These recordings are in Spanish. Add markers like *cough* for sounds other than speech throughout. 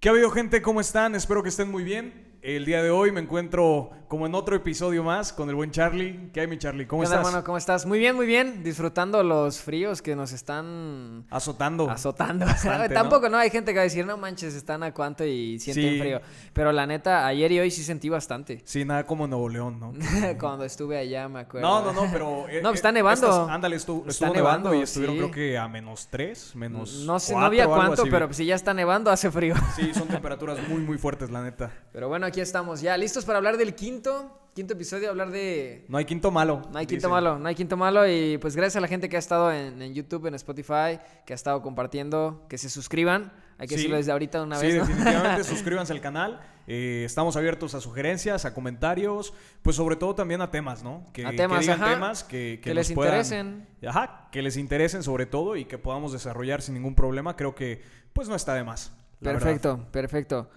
¿Qué ha habido gente? ¿Cómo están? Espero que estén muy bien. El día de hoy me encuentro como en otro episodio más con el buen Charlie. ¿Qué hay, mi Charlie? ¿Cómo ¿Qué estás? hermano? ¿Cómo estás? Muy bien, muy bien. Disfrutando los fríos que nos están Azotando. azotando. Bastante, ¿no? *laughs* Tampoco, ¿no? Hay gente que va a decir, no manches, están a cuánto y sienten Sí. frío. Pero la neta, ayer y hoy sí sentí bastante. Sí, nada como Nuevo León, ¿no? *laughs* Cuando estuve allá, me acuerdo. No, no, no, pero... *laughs* eh, No, eh, está nevando. estas- ándale, Está estuvo nevando, y nevando, estuvieron sí. creo que a menos 3, menos No sé, no cuatro había o algo cuánto, pero si ya está nevando, hace frío. Sí, son temperaturas muy, muy fuertes, la neta. Pero bueno, aquí estamos ya, listos para hablar del quinto, quinto episodio, hablar de... No hay quinto malo. No hay quinto dicen. malo, no hay quinto malo y pues gracias a la gente que ha estado en, en YouTube, en Spotify, que ha estado compartiendo, que se suscriban, hay que Sí. decirlo desde ahorita una sí, vez, ¿no? definitivamente *laughs* suscríbanse al canal. Eh, estamos abiertos a sugerencias, a comentarios, pues sobre todo también a temas, ¿no? Que, A temas, que digan ajá. temas que, les puedan- interesen. Ajá, que les interesen sobre todo y que podamos desarrollar sin ningún problema. Creo que pues no está de más. verdad. Perfecto, perfecto.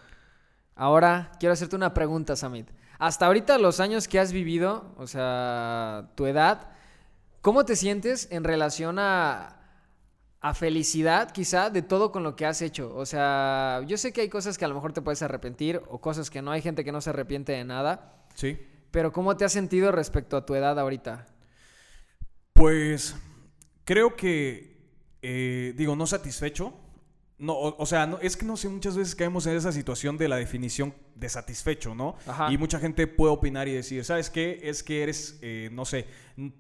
Ahora quiero hacerte una pregunta, Samit. Hasta ahorita los años que has vivido, o sea, tu edad, ¿cómo te sientes en relación a, a felicidad quizá de todo con lo que has hecho? O sea, yo sé que hay cosas que a lo mejor te puedes arrepentir o cosas que no, hay gente que no se arrepiente de nada, Sí. pero ¿cómo te has sentido respecto a tu edad ahorita? Pues creo que, eh, digo, no satisfecho. No, o, o sea, no, es que no sé, muchas veces caemos en esa situación de la definición de satisfecho, ¿no? Ajá. Y mucha gente puede opinar y decir, ¿sabes qué? Es que eres, eh, no sé,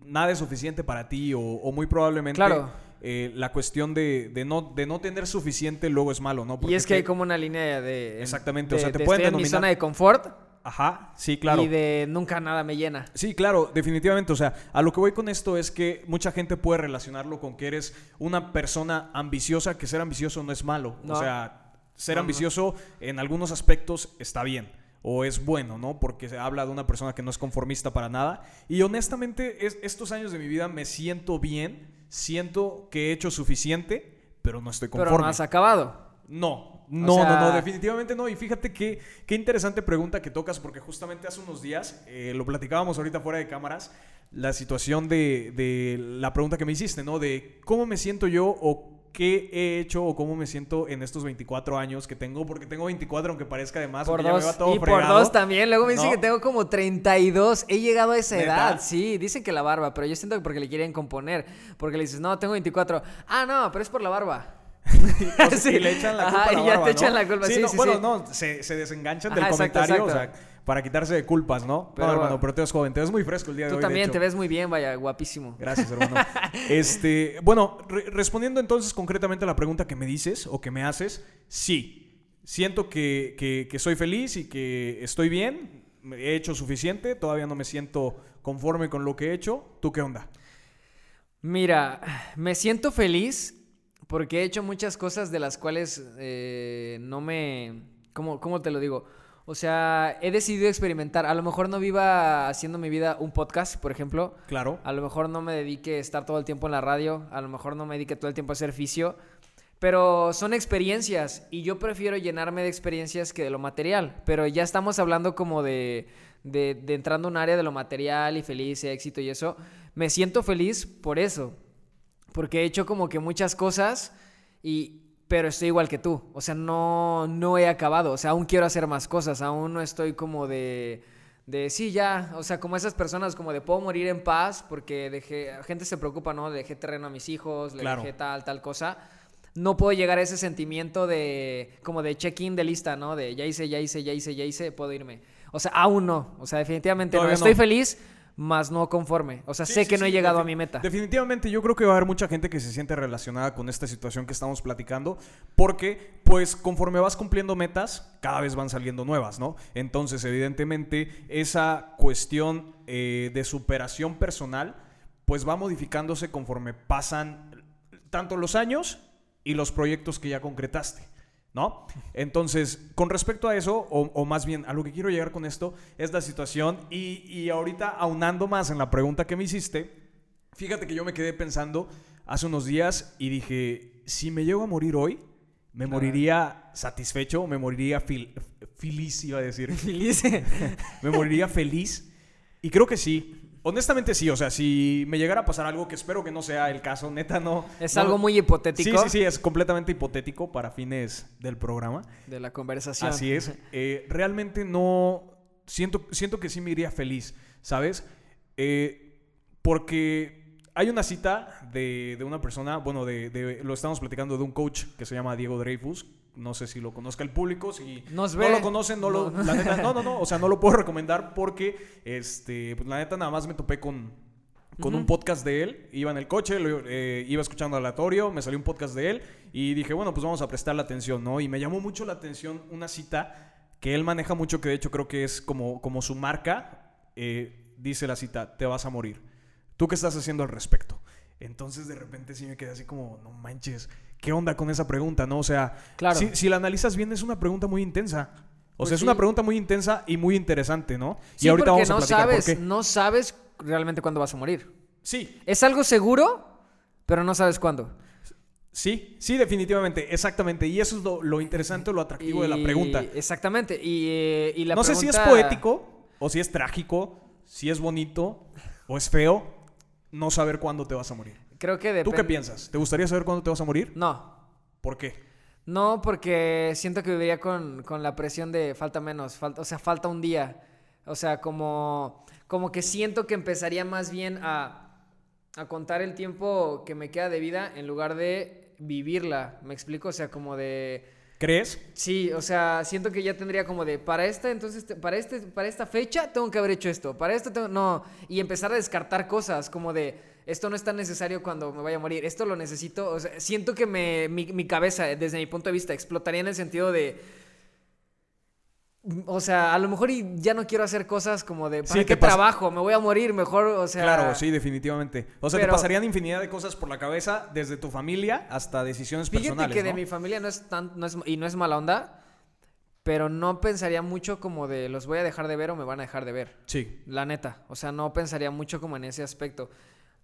nada es suficiente para ti o, o muy probablemente Claro. eh, la cuestión de, de no, de no tener suficiente luego es malo, ¿no? y es que hay como una línea de... Exactamente, o sea, te de pueden estoy en mi denominar- zona de confort Ajá, sí, claro. y de nunca nada me llena. Sí, claro, definitivamente. O sea, a lo que voy con esto es que mucha gente puede relacionarlo con que eres una persona ambiciosa, que ser ambicioso no es malo. No. O sea, ser No, no. ambicioso en algunos aspectos está bien. O es bueno, ¿no? Porque se habla de una persona que no es conformista para nada. Y honestamente, es- estos años de mi vida me siento bien. Siento que he hecho suficiente, pero no estoy Pero conforme. no has acabado. No, no, sea- no, no, definitivamente no. Y fíjate qué, qué interesante pregunta que tocas, porque justamente hace unos días, eh, lo platicábamos ahorita fuera de cámaras, la situación de, de la pregunta que me hiciste, ¿no? De cómo me siento yo o qué he hecho o cómo me siento en estos 24 años que tengo, porque tengo 24 aunque parezca de más, Por aunque ya me dos. va todo Y por dos también. Luego me dicen No. que tengo como 32. He llegado a esa ¿Neta? edad. Sí, dicen que la barba, pero yo siento que porque le quieren componer. Porque le dices, no, tengo 24. Ah, no, pero es por la barba. *laughs* Sí. Y le echan la Ajá, culpa a la y ya te ¿no? echan la culpa, sí, no, sí, bueno, no, se, se desenganchan Ajá, del exacto, comentario, exacto. o sea, para quitarse de culpas, ¿no? Pero- no, hermano, pero tú eres joven, te ves muy fresco el día de Tú hoy. de también hecho. te ves muy bien, vaya, guapísimo. Gracias, hermano. *laughs* este, bueno, re- respondiendo entonces concretamente a la pregunta que me dices o que me haces, sí. Siento que, que- que soy feliz y que estoy bien. He hecho suficiente. Todavía no me siento conforme con lo que he hecho. ¿Tú qué onda? Mira, me siento feliz porque he hecho muchas cosas de las cuales eh, no me... ¿cómo, ¿Cómo te lo digo? O sea, he decidido experimentar. A lo mejor no viva haciendo mi vida un podcast, por ejemplo. Claro. A lo mejor no me dedique a estar todo el tiempo en la radio. A lo mejor no me dedique todo el tiempo a hacer fisio. Pero son experiencias y yo prefiero llenarme de experiencias que de lo material. Pero ya estamos hablando como de, de, de entrando a un área de lo material y feliz éxito y eso. Me siento feliz por eso. Porque he hecho como que muchas cosas y... Pero estoy igual que tú. O sea, no, no he acabado. O sea, aún quiero hacer más cosas. Aún no estoy como de... De sí, ya, o sea, como esas personas como de puedo morir en paz porque dejé, gente se preocupa, ¿no? Le dejé terreno a mis hijos, le Claro. dejé tal, tal cosa. No puedo llegar a ese sentimiento de, como de check-in de lista, ¿no? De ya hice, ya hice, ya hice, ya hice, puedo irme. O sea, aún no, o sea, definitivamente no. Estoy no. feliz, más no conforme. O sea, Sí, sé sí, que no he llegado a mi meta. Definitivamente yo creo que va a haber mucha gente que se siente relacionada con esta situación que estamos platicando porque pues conforme vas cumpliendo metas cada vez van saliendo nuevas, ¿no? Entonces evidentemente esa cuestión eh, de superación personal pues va modificándose conforme pasan tanto los años y los proyectos que ya concretaste. ¿No? Entonces, con respecto a eso, o, o más bien a lo que quiero llegar con esto, es la situación. Y, y ahorita, aunando más en la pregunta que me hiciste, fíjate que yo me quedé pensando hace unos días y dije: si me llego a morir hoy, me Claro. moriría satisfecho, me moriría fil- feliz, iba a decir. *laughs* Feliz. *laughs* me moriría feliz. Y creo que sí. Honestamente sí, o sea, si me llegara a pasar algo que espero que no sea el caso, neta no. Es no- algo muy hipotético Sí, sí, sí, es completamente hipotético para fines del programa. de la conversación. Así es. *laughs* Eh, realmente no. Siento, siento que sí me iría feliz, ¿sabes? Eh, porque hay una cita de, de una persona, bueno, de, de- lo estamos platicando de un coach que se llama Diego Dreyfus. No sé si lo conozca el público, si Nos no lo conocen, no, lo, No. la neta, no, no, no, o sea, no lo puedo recomendar porque, este, pues la neta nada más me topé con, con un podcast de él. Iba en el coche, lo- eh, iba escuchando aleatorio, me salió un podcast de él y dije, bueno, pues vamos a prestarle atención, ¿no? Y me llamó mucho la atención una cita que él maneja mucho, que de hecho creo que es como, como su marca. eh, dice la cita, te vas a morir. ¿Tú qué estás haciendo al respecto? Entonces de repente sí me quedé así como, no manches, ¿qué onda con esa pregunta, no? O sea, Claro. si, si la analizas bien es una pregunta muy intensa. O Pues sea, es sí. una pregunta muy intensa y muy interesante, ¿no? Sí, y ahorita porque vamos a no platicar sabes, por qué. no sabes realmente cuándo vas a morir. Sí, Es algo seguro, pero no sabes cuándo. Sí, sí, definitivamente, exactamente. Y eso es lo, lo interesante o lo atractivo de la Y- pregunta. Exactamente. Y, eh, y la no sé si es pregunta- poético, o si es trágico, si es bonito, o es feo, no saber cuándo te vas a morir. Creo que ¿Tú depende. qué piensas? ¿Te gustaría saber cuándo te vas a morir? No. ¿Por qué? No, porque siento que viviría con, con la presión de falta menos, falta, o sea, falta un día. O sea, como, como que siento que empezaría más bien a, a contar el tiempo que me queda de vida en lugar de vivirla. ¿Me explico? O sea, como de... ¿Crees? Sí, o sea, siento que ya tendría como de para esta, entonces para este, para esta fecha tengo que haber hecho esto, para esto tengo, no, y empezar a descartar cosas como de esto no es tan necesario cuando me vaya a morir, esto lo necesito, o sea, siento que me, mi, mi cabeza, desde mi punto de vista, explotaría en el sentido de, o sea, a lo mejor y ya no quiero hacer cosas como de, ¿para Sí, qué trabajo? Me voy a morir, mejor, o sea... claro, sí, definitivamente. O sea, te pasarían infinidad de cosas por la cabeza, desde tu familia hasta decisiones Fíjate personales. que de mi familia no es tan, no es, y no es mala onda, pero no pensaría mucho como de los voy a dejar de ver o me van a dejar de ver. Sí. La neta. O sea, no pensaría mucho como en ese aspecto.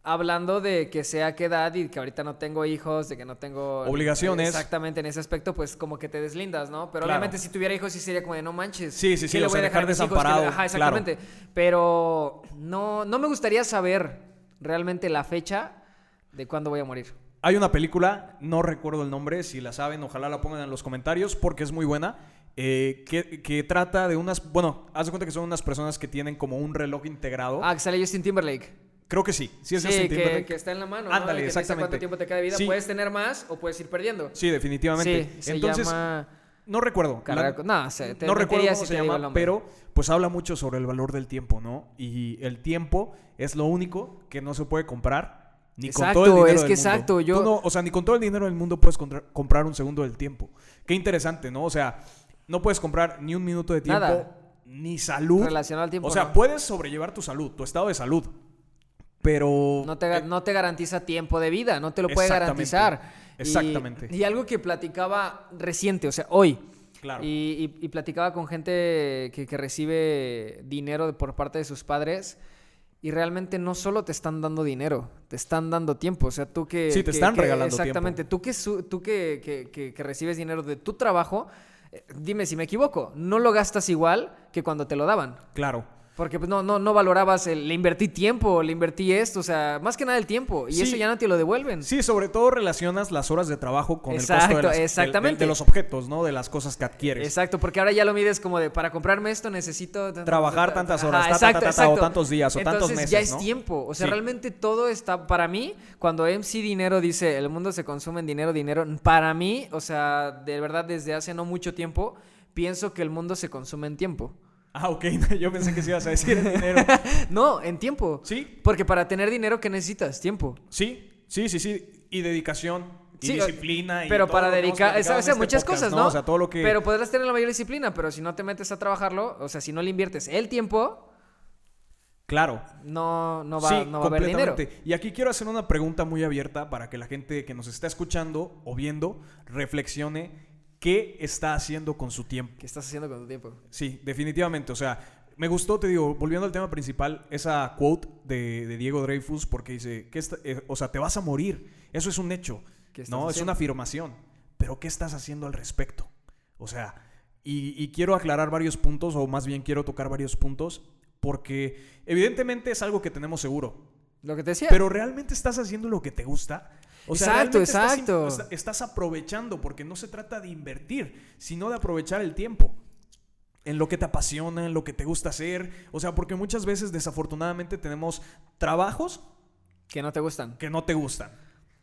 Hablando de que sea qué edad y que ahorita no tengo hijos, de que no tengo Obligaciones. Exactamente, en ese aspecto, pues como que te deslindas, ¿no? Pero Claro. obviamente si tuviera hijos sí sería como de no manches. Sí, sí, ¿qué sí, le o voy a dejar dejar? ¿Qué le- desamparado, Ajá, exactamente. Pero no, no me gustaría saber realmente la fecha de cuándo voy a morir. Hay una película, no recuerdo el nombre, si la saben, ojalá la pongan en los comentarios porque es muy buena. eh, que, que trata de unas. Bueno, haz de cuenta que son unas personas que tienen como un reloj integrado. Ah, que sale Justin Timberlake. Creo que sí. Sí, es Sí, Justin que, Timberlake. que está en la mano. Ándale, ¿no? Exactamente. cuánto tiempo te queda de vida. Sí. Puedes tener más o puedes ir perdiendo. Sí, definitivamente. Sí, se Entonces, llama... no recuerdo. La- no, sé, te no recuerdo cómo si se llama, pero pues habla mucho sobre el valor del tiempo, ¿no? Y el tiempo es lo único que no se puede comprar ni con todo el Exacto, dinero es del que mundo. exacto, yo- Tú no- o sea, ni con todo el dinero del mundo puedes comprar un segundo del tiempo. Qué interesante, ¿no? O sea, no puedes comprar ni un minuto de tiempo, Nada. ni salud. Relacionado al tiempo, O sea, no. puedes sobrellevar tu salud, tu estado de salud. Pero No te, eh, no te garantiza tiempo de vida, no te lo puede Exactamente, garantizar. Y- exactamente. Y, algo que platicaba reciente, o sea, hoy. Claro. Y, y- y platicaba con gente que, que recibe dinero por parte de sus padres. Y realmente no solo te están dando dinero, te están dando tiempo. O sea, tú que. Sí, te que- están que- regalando Exactamente. Tú, que, su- tú que, que- que- que recibes dinero de tu trabajo, eh, dime si me equivoco, no lo gastas igual que cuando te lo daban. claro. Porque pues, no, no, no valorabas el, le invertí tiempo, le invertí esto, o sea, más que nada el tiempo. Y Sí. eso ya no te lo devuelven. Sí, sobre todo relacionas las horas de trabajo con el costo de, las- exactamente. de los objetos, ¿no? De las cosas que adquieres. Exacto, porque ahora ya lo mides como de para comprarme esto necesito Trabajar tan- tantas ajá, horas, ta, ta, exacto, ta, exacto. o tantos días, o tantos Entonces, ya meses, es ¿no? tiempo. O sea, Sí. realmente todo está. Para mí, cuando MC Dinero dice el mundo se consume en dinero, dinero. Para mí, o sea, de verdad, desde hace no mucho tiempo, pienso que el mundo se consume en tiempo. Ah, ok. *laughs* Yo pensé que sí ibas a decir el dinero. *laughs* No, en tiempo. Sí, Porque para tener dinero, ¿qué necesitas? Tiempo. sí, sí, sí, sí. Y dedicación, y Sí, disciplina. pero para dedicar, en este muchas podcast, cosas, ¿no? O sea, todo lo que... Pero podrás tener la mayor disciplina, pero si no te metes a trabajarlo, o sea, si no le inviertes el tiempo, Claro. no, no va, sí, no va a haber dinero. completamente. Y aquí quiero hacer una pregunta muy abierta para que la gente que nos está escuchando o viendo reflexione qué está haciendo con su tiempo. ¿Qué estás haciendo con tu tiempo? Sí, definitivamente. O sea, me gustó, te digo, volviendo al tema principal, esa quote de, de Diego Dreyfus, porque dice, que o sea, te vas a morir. Eso es un hecho. ¿Qué estás No, es haciendo? una afirmación. Pero ¿qué estás haciendo al respecto? O sea, y, y quiero aclarar varios puntos, o más bien quiero tocar varios puntos. porque evidentemente es algo que tenemos seguro. Lo que te decía. Pero realmente estás haciendo lo que te gusta. O Exacto, exacto. Estás, estás aprovechando, porque no se trata de invertir, sino de aprovechar el tiempo. En lo que te apasiona, en lo que te gusta hacer. O sea, porque muchas veces, desafortunadamente, tenemos trabajos que no te gustan. que no te gustan. ¿no?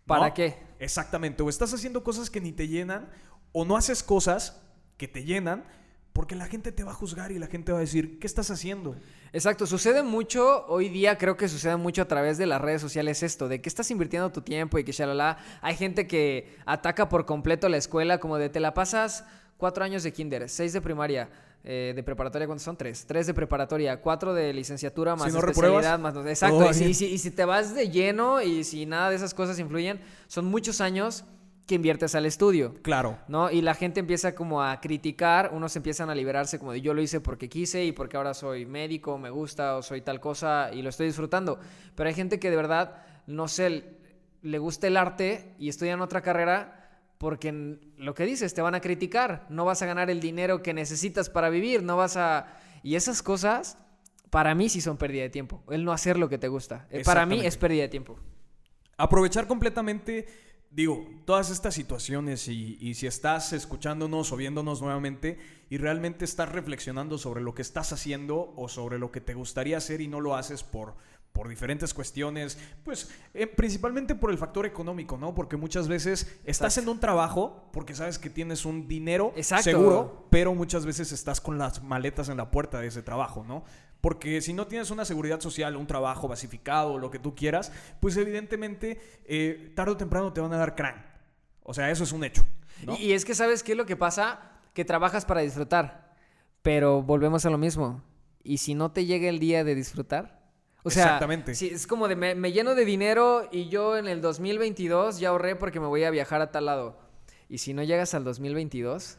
¿Para qué? Exactamente. O estás haciendo cosas que ni te llenan, o no haces cosas que te llenan, porque la gente te va a juzgar y la gente va a decir, ¿qué estás haciendo? Exacto, sucede mucho, hoy día creo que sucede mucho a través de las redes sociales esto, de que estás invirtiendo tu tiempo y que shalala. Hay gente que ataca por completo la escuela, como de te la pasas cuatro años de kinder, seis de primaria, eh, de preparatoria, ¿cuántos son? Tres. Tres de preparatoria, cuatro de licenciatura, más Si no especialidad, más... todo Exacto, si, y si- y si te vas de lleno y si nada de esas cosas influyen, son muchos años que inviertes al estudio. Claro. ¿no? Y la gente empieza como a criticar, unos empiezan a liberarse como de yo lo hice porque quise y porque ahora soy médico, me gusta o soy tal cosa y lo estoy disfrutando. Pero hay gente que de verdad, no sé, le gusta el arte y estudian otra carrera porque lo que dices, te van a criticar, no vas a ganar el dinero que necesitas para vivir, no vas a... Y esas cosas, para mí sí son pérdida de tiempo, el no hacer lo que te gusta. Eh, Para mí es pérdida de tiempo. aprovechar completamente, digo, todas estas situaciones y, y si estás escuchándonos o viéndonos nuevamente y realmente estás reflexionando sobre lo que estás haciendo o sobre lo que te gustaría hacer y no lo haces por, por diferentes cuestiones, pues eh, principalmente por el factor económico, ¿no? Porque muchas veces estás en un trabajo porque sabes que tienes un dinero Exacto. seguro, pero muchas veces estás con las maletas en la puerta de ese trabajo, ¿no? Porque si no tienes una seguridad social, un trabajo basificado, lo que tú quieras, pues evidentemente eh, tarde o temprano te van a dar crán. O sea, eso es un hecho. ¿no? Y, y es que, ¿sabes qué es lo que pasa? Que trabajas para disfrutar, pero volvemos a lo mismo. ¿Y si no te llega el día de disfrutar? O sea, Exactamente. si es como de me, me lleno de dinero y yo en el 2022 ya ahorré porque me voy a viajar a tal lado. ¿Y si no llegas al 2022?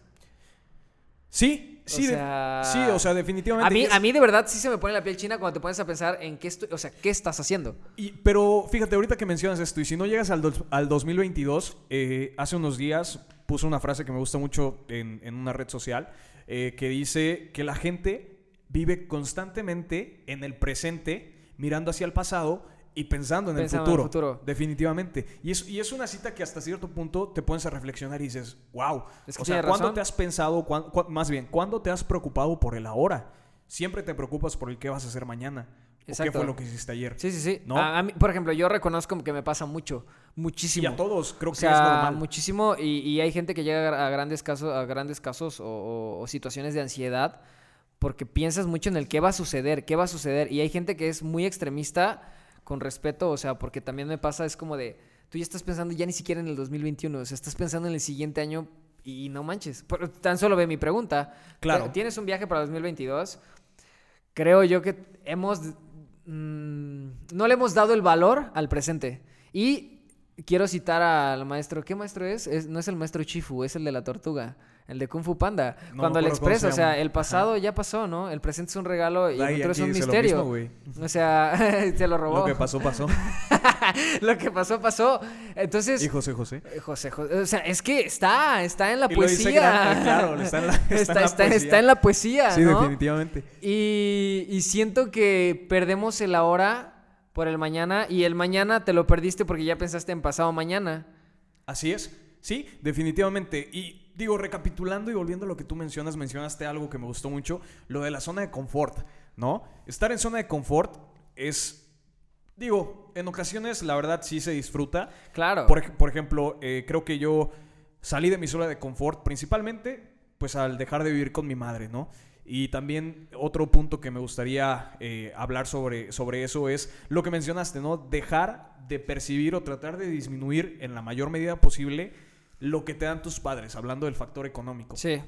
Sí, sí, de- sea, sí, o sea, definitivamente. A mí, es- a mí de verdad sí se me pone la piel china cuando te pones a pensar en qué, o sea, qué estás haciendo. Y- pero fíjate, ahorita que mencionas esto, y si no llegas al, al 2022, eh, hace unos días puso una frase que me gusta mucho en, en una red social, eh, que dice que la gente vive constantemente en el presente, mirando hacia el pasado y pensando en, Pensando el, en el futuro, futuro. Definitivamente. Y es, y es una cita que hasta cierto punto te pones a reflexionar y dices, wow. Es que o sea, ¿cuándo razón. te has pensado, cuán- más bien, cuándo te has preocupado por el ahora? Siempre te preocupas por el qué vas a hacer mañana. ¿O qué Exacto. fue lo que hiciste ayer? Sí, sí, sí. ¿No? A- a mí, por ejemplo, yo reconozco que me pasa mucho, muchísimo. Y a todos, creo O que sea, es normal. muchísimo y, y hay gente que llega a grandes casos, a grandes casos o, o- o situaciones de ansiedad porque piensas mucho en el qué va a suceder, qué va a suceder y hay gente que es muy extremista con respeto, o sea, porque también me pasa es como de tú ya estás pensando ya ni siquiera en el 2021, o sea, estás pensando en el siguiente año y no manches. Por- tan solo ve mi pregunta. Claro. ¿Tienes un viaje para 2022? Creo yo que hemos mm, no le hemos dado el valor al presente. Y quiero citar al maestro. ¿Qué maestro es? Es- no es el maestro Chifu, es el de la tortuga. El de Kung Fu Panda. No Cuando cómo expresa, o sea, el pasado ya pasó, ¿no? El presente es un regalo y el futuro es un dice lo misterio. mismo, o sea, *laughs* se lo robó. Lo que pasó, pasó. *laughs* Lo que pasó, pasó. Entonces, y José José. eh, José, José, o sea, es que está, está en la Y lo dice poesía. grande, claro, está en la- *laughs* está en está, la está- poesía. está en la poesía, Sí, ¿no? definitivamente. Y, y siento que perdemos el ahora por el mañana y el mañana te lo perdiste porque ya pensaste en pasado mañana. Así es. Sí, definitivamente. Y digo, recapitulando y volviendo a lo que tú mencionas, mencionaste algo que me gustó mucho, lo de la zona de confort, ¿no? Estar en zona de confort es, digo, en ocasiones la verdad sí se disfruta. Claro. Por, ej- por ejemplo, eh, creo que yo salí de mi zona de confort principalmente pues al dejar de vivir con mi madre, ¿no? Y también otro punto que me gustaría eh, hablar sobre, sobre eso es lo que mencionaste, ¿no? Dejar de percibir o tratar de disminuir en la mayor medida posible lo que te dan tus padres, hablando del factor económico. Sí.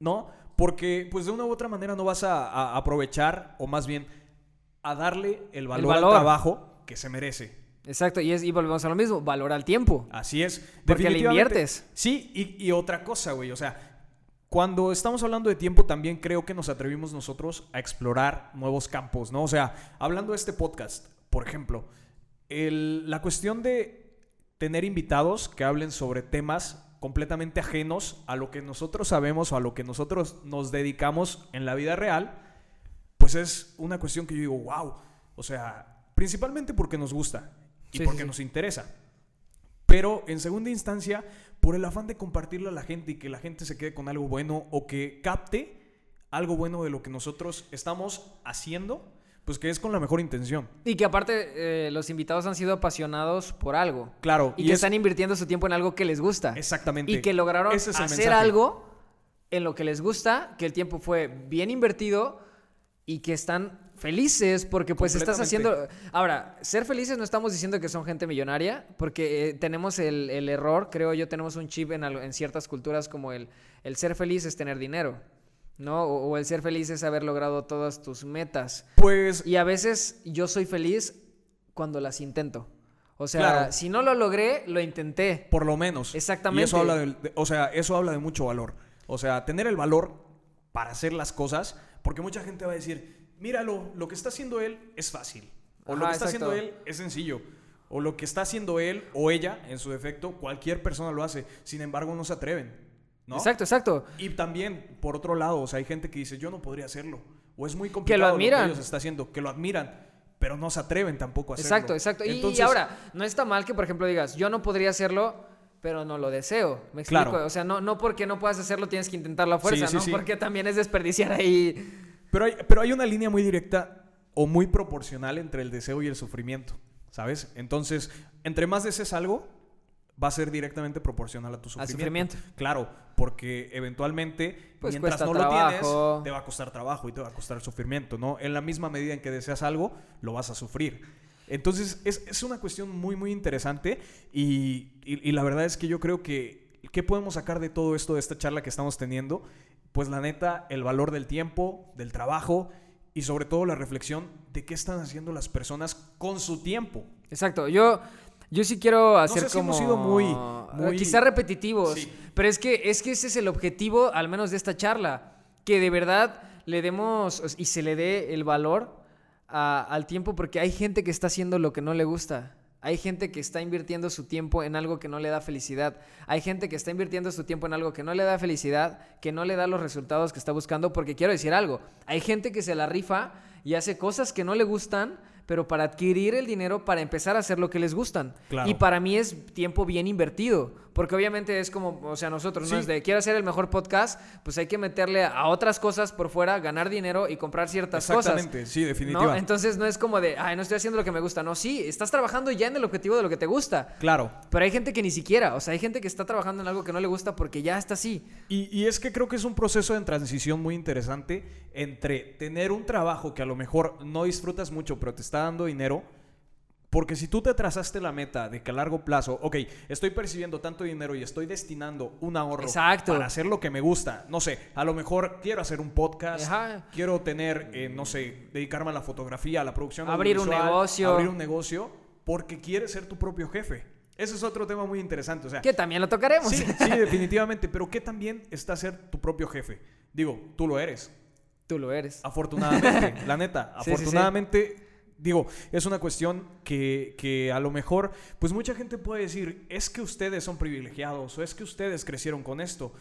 ¿no? Porque pues de una u otra manera no vas a, a aprovechar o más bien a darle el valor, valor. al trabajo que se merece. Exacto. Y, es, y volvemos a lo mismo. Valora el tiempo. Así es. Porque le inviertes. Sí, y, y otra cosa, güey, o sea, cuando estamos hablando de tiempo también creo que nos atrevimos nosotros a explorar nuevos campos, ¿no? O sea, hablando de este podcast, por ejemplo, el- la cuestión de tener invitados que hablen sobre temas completamente ajenos a lo que nosotros sabemos o a lo que nosotros nos dedicamos en la vida real, pues es una cuestión que yo digo, wow. O sea, principalmente porque nos gusta y Sí, porque sí, nos interesa. Pero en segunda instancia, por el afán de compartirlo a la gente y que la gente se quede con algo bueno o que capte algo bueno de lo que nosotros estamos haciendo, pues que es con la mejor intención. Y que aparte eh, los invitados han sido apasionados por algo. Claro, Y, que es- están invirtiendo su tiempo en algo que les gusta. Exactamente. Y que lograron es hacer mensaje. algo en lo que les gusta, que el tiempo fue bien invertido y que están felices porque pues estás haciendo... Ahora, ser felices no estamos diciendo que son gente millonaria, porque eh, tenemos el, el error, creo yo, tenemos un chip en, en ciertas culturas como el, el ser feliz es tener dinero, ¿no? O, o el ser feliz es haber logrado todas tus metas. Pues Y a veces yo soy feliz cuando las intento. O sea, Claro. si no lo logré, lo intenté. por lo menos. Exactamente. Y eso habla de, o sea, eso habla de mucho valor. O sea, tener el valor para hacer las cosas, porque mucha gente va a decir, míralo, lo que está haciendo él es fácil. O lo que está exacto. haciendo él es sencillo. O lo que está haciendo él o ella, en su defecto, cualquier persona lo hace. Sin embargo, no se atreven. ¿No? Exacto, exacto. Y también, por otro lado, o sea, hay gente que dice, yo no podría hacerlo. O es muy complicado lo lo admiran. que ellos está haciendo, que lo admiran, pero no se atreven tampoco a hacerlo. Exacto, exacto. Y- y, Entonces, ahora, no está mal que, por ejemplo, digas, yo no podría hacerlo, pero no lo deseo. ¿Me explico? Claro. O sea, no, no porque no puedas hacerlo tienes que intentarlo a fuerza, Sí, sí, ¿no? sí. Porque también es desperdiciar ahí. Pero hay, pero hay una línea muy directa o muy proporcional entre el deseo y el sufrimiento, ¿sabes? Entonces, entre más desees algo, va a ser directamente proporcional a tu sufrimiento. sufrimiento. Claro, porque eventualmente, Pues mientras no trabajo. lo tienes, te va a costar trabajo y te va a costar sufrimiento, ¿no? En la misma medida en que deseas algo, lo vas a sufrir. Entonces, es, es una cuestión muy, muy interesante y, y- y la verdad es que yo creo que, ¿qué podemos sacar de todo esto, de esta charla que estamos teniendo? Pues la neta, el valor del tiempo, del trabajo y sobre todo la reflexión de qué están haciendo las personas con su tiempo. Exacto. Yo, yo sí quiero hacer sé si como... hemos sido muy- muy- Quizá repetitivos. Sí. Pero es que, es que ese es el objetivo, al menos de esta charla. Que de verdad le demos y se le dé el valor a- al tiempo porque hay gente que está haciendo lo que no le gusta. Hay gente que está invirtiendo su tiempo en algo que no le da felicidad. Hay gente que está invirtiendo su tiempo en algo que no le da felicidad, que no le da los resultados que está buscando. Porque quiero decir algo, hay gente que se la rifa y hace cosas que no le gustan, pero para adquirir el dinero para empezar a hacer lo que les gustan. Claro. Y para mí es tiempo bien invertido. Porque obviamente es como, o sea, nosotros, ¿no? Sí. Es de, quiero hacer el mejor podcast, pues hay que meterle a otras cosas por fuera, ganar dinero y comprar ciertas cosas. Exactamente, sí, ¿no? definitivamente. Entonces no es como de, ay, no estoy haciendo lo que me gusta. No, sí, estás trabajando ya en el objetivo de lo que te gusta. Claro. Pero hay gente que ni siquiera, o sea, hay gente que está trabajando en algo que no le gusta porque ya está así. Y, y es que creo que es un proceso de transición muy interesante entre tener un trabajo que a lo mejor no disfrutas mucho, pero te está dando dinero. Porque si tú te trazaste la meta de que a largo plazo, ok, estoy percibiendo tanto dinero y estoy destinando un ahorro Exacto. para hacer lo que me gusta, no sé, a lo mejor quiero hacer un podcast, Ajá. quiero tener, eh, no sé, dedicarme a la fotografía, a la producción Abrir un negocio. abrir un negocio, porque quieres ser tu propio jefe. Ese es otro tema muy interesante, o sea, Que también lo tocaremos. Sí, *laughs* sí, definitivamente. Pero ¿qué también está ser tu propio jefe? Digo, tú lo eres. Tú lo eres. Afortunadamente, *laughs* la neta. Sí, sí, sí. Digo, es una cuestión que, que a lo mejor, pues mucha gente puede decir, es que ustedes son privilegiados o es que ustedes crecieron con esto.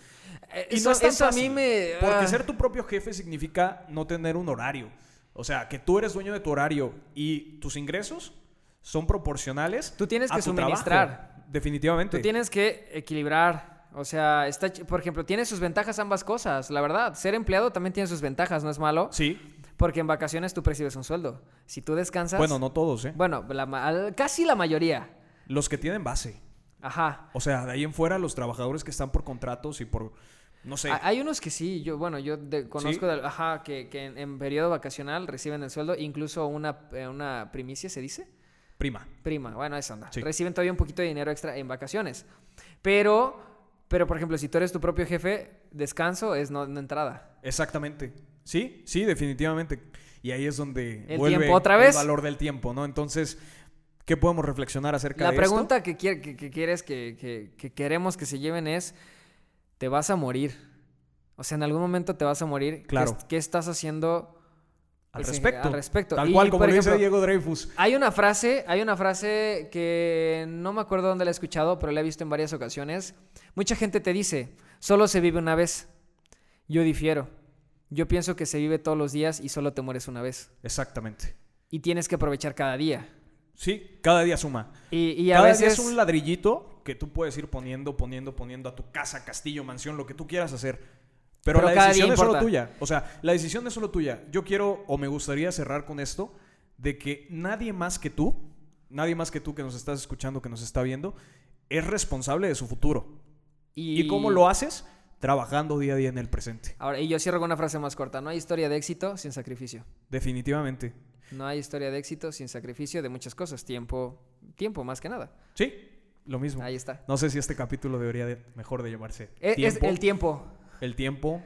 Eh, Y Eso, no es tan eso a mí fácil, me... Porque ah. ser tu propio jefe significa no tener un horario. O sea, que tú eres dueño de tu horario y tus ingresos son proporcionales. Tú tienes a que tu trabajo. suministrar. Definitivamente. Tú tienes que equilibrar. O sea, está, por ejemplo, tiene sus ventajas ambas cosas, la verdad. Ser empleado también tiene sus ventajas, no es malo. Sí. Porque en vacaciones tú percibes un sueldo. Si tú descansas. Bueno, no todos, ¿eh? Bueno, la casi la mayoría. Los que tienen base. Ajá. O sea, de ahí en fuera, los trabajadores que están por contratos y por. No sé. Ha- Hay unos que sí, yo, bueno, yo de- conozco, ¿Sí? de- ajá, que, que en, en periodo vacacional reciben el sueldo, incluso una, eh, una primicia, ¿se dice? Prima. Prima, bueno, eso anda. Sí. Reciben todavía un poquito de dinero extra en vacaciones. Pero, pero por ejemplo, si tú eres tu propio jefe, descanso es no, no entrada. Exactamente. Sí, sí, definitivamente. Y ahí es donde El vuelve tiempo otra vez. el valor del tiempo, ¿no? Entonces, ¿qué podemos reflexionar acerca La de pregunta que, quiere- que, que quieres que, que- que queremos que se lleven es, ¿te vas a morir? O sea, en algún momento te vas a morir. ¿Qué Claro. ¿Qué, estás haciendo Al respecto. al respecto? Tal Y, cual, como lo dice Diego Dreyfus. Hay una frase, hay una frase que no me acuerdo dónde la he escuchado, pero la he visto en varias ocasiones. Mucha gente te dice, solo se vive una vez. Yo difiero. Yo pienso que se vive todos los días y solo te mueres una vez. Exactamente. Y tienes que aprovechar cada día. Sí, cada día suma. Y, y a cada veces... día es un ladrillito que tú puedes ir poniendo, poniendo, poniendo a tu casa, castillo, mansión, lo que tú quieras hacer. Pero, Pero la decisión es solo tuya. O sea, la decisión es solo tuya. Yo quiero o me gustaría cerrar con esto de que nadie más que tú, nadie más que tú que nos estás escuchando, que nos está viendo, es responsable de su futuro. ¿Y, cómo lo haces? Trabajando día a día en el presente. Ahora, y yo cierro con una frase más corta. No hay historia de éxito sin sacrificio. Definitivamente. No hay historia de éxito sin sacrificio de muchas cosas. Tiempo, tiempo más que nada. Sí, lo mismo. Ahí está. No sé si este capítulo debería de- mejor de llamarse Es, es el tiempo. el tiempo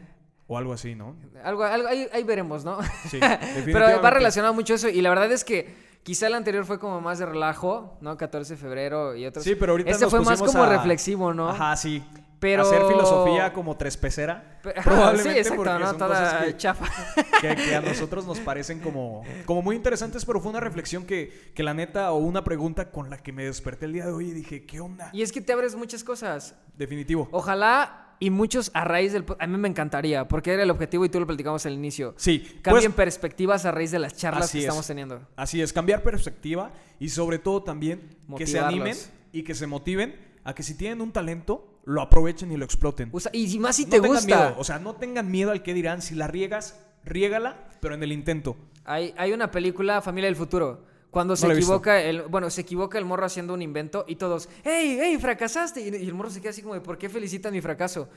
o algo así, ¿no? Algo, algo ahí, ahí veremos, ¿no? Sí, *laughs* Pero va relacionado mucho eso. Y la verdad es que quizá el anterior fue como más de relajo, ¿no? 14 de febrero y otros. Sí, pero ahorita Este nos fue más como a- reflexivo, ¿no? Ajá, sí. Pero- Hacer filosofía como tres pecera. Pe- ajá, Probablemente sí, exacto, porque ¿no? son Toda cosas que, chafa. *laughs* que- que a nosotros nos parecen como, como muy interesantes, pero fue una reflexión que, que la neta, o una pregunta con la que me desperté el día de hoy y dije, ¿qué onda? Y es que te abres muchas cosas. Definitivo. Ojalá y muchos a raíz del... A mí me encantaría, porque era el objetivo y tú lo platicamos al inicio. Sí, Cambien pues, perspectivas a raíz de las charlas que es. estamos teniendo. así es, cambiar perspectiva y sobre todo también que se animen y que se motiven a que si tienen un talento, lo aprovechen y lo exploten. Usa- y si más si no te gusta. miedo, o sea, no tengan miedo al que dirán. Si la riegas, riégala, pero en el intento. Hay, hay una película, Familia del Futuro, cuando se equivoca el, bueno, se equivoca el morro haciendo un invento y todos, ¡Ey, hey, fracasaste! Y, y el morro se queda así como de, ¿por qué felicitan mi fracaso?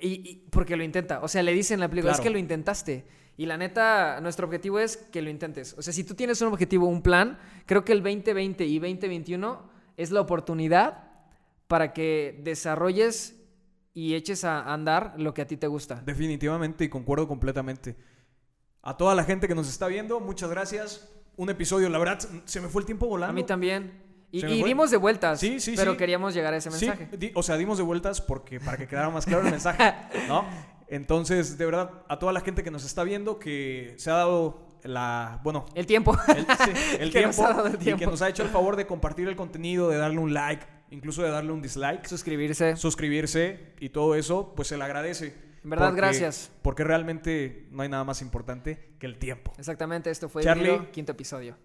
Y, y- porque lo intenta. O sea, le dicen en la película, es que lo intentaste. Y la neta, nuestro objetivo es que lo intentes. O sea, si tú tienes un objetivo, un plan, creo que el 2020 y 2021 es la oportunidad para que desarrolles y eches a andar lo que a ti te gusta. Definitivamente y concuerdo completamente. A toda la gente que nos está viendo, muchas gracias. Un episodio, la verdad, se me fue el tiempo volando. A mí también. Y, y dimos de vueltas, Sí, sí, pero sí. queríamos llegar a ese mensaje. di- o sea, dimos de vueltas porque para que quedara más claro el mensaje, *laughs* ¿no? Entonces, de verdad, a toda la gente que nos está viendo, que se ha dado la, bueno, El tiempo. el, sí, *laughs* el tiempo, el y que tiempo. nos ha hecho el favor de compartir el contenido, de darle un like, incluso de darle un dislike, Suscribirse. suscribirse y todo eso, pues se le agradece. En verdad, Porque- gracias. Porque realmente no hay nada más importante que el tiempo. Exactamente, esto fue Charlie. Híbrido, quinto episodio.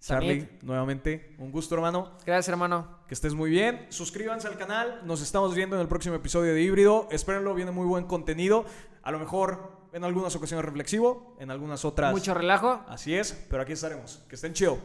Charlie, Samit. nuevamente, un gusto, hermano. Gracias, hermano. Que estés muy bien. Suscríbanse al canal. Nos estamos viendo en el próximo episodio de Híbrido. Espérenlo, viene muy buen contenido. A lo mejor en algunas ocasiones reflexivo, en algunas otras. Mucho relajo. Así es, pero aquí estaremos. Que estén chido.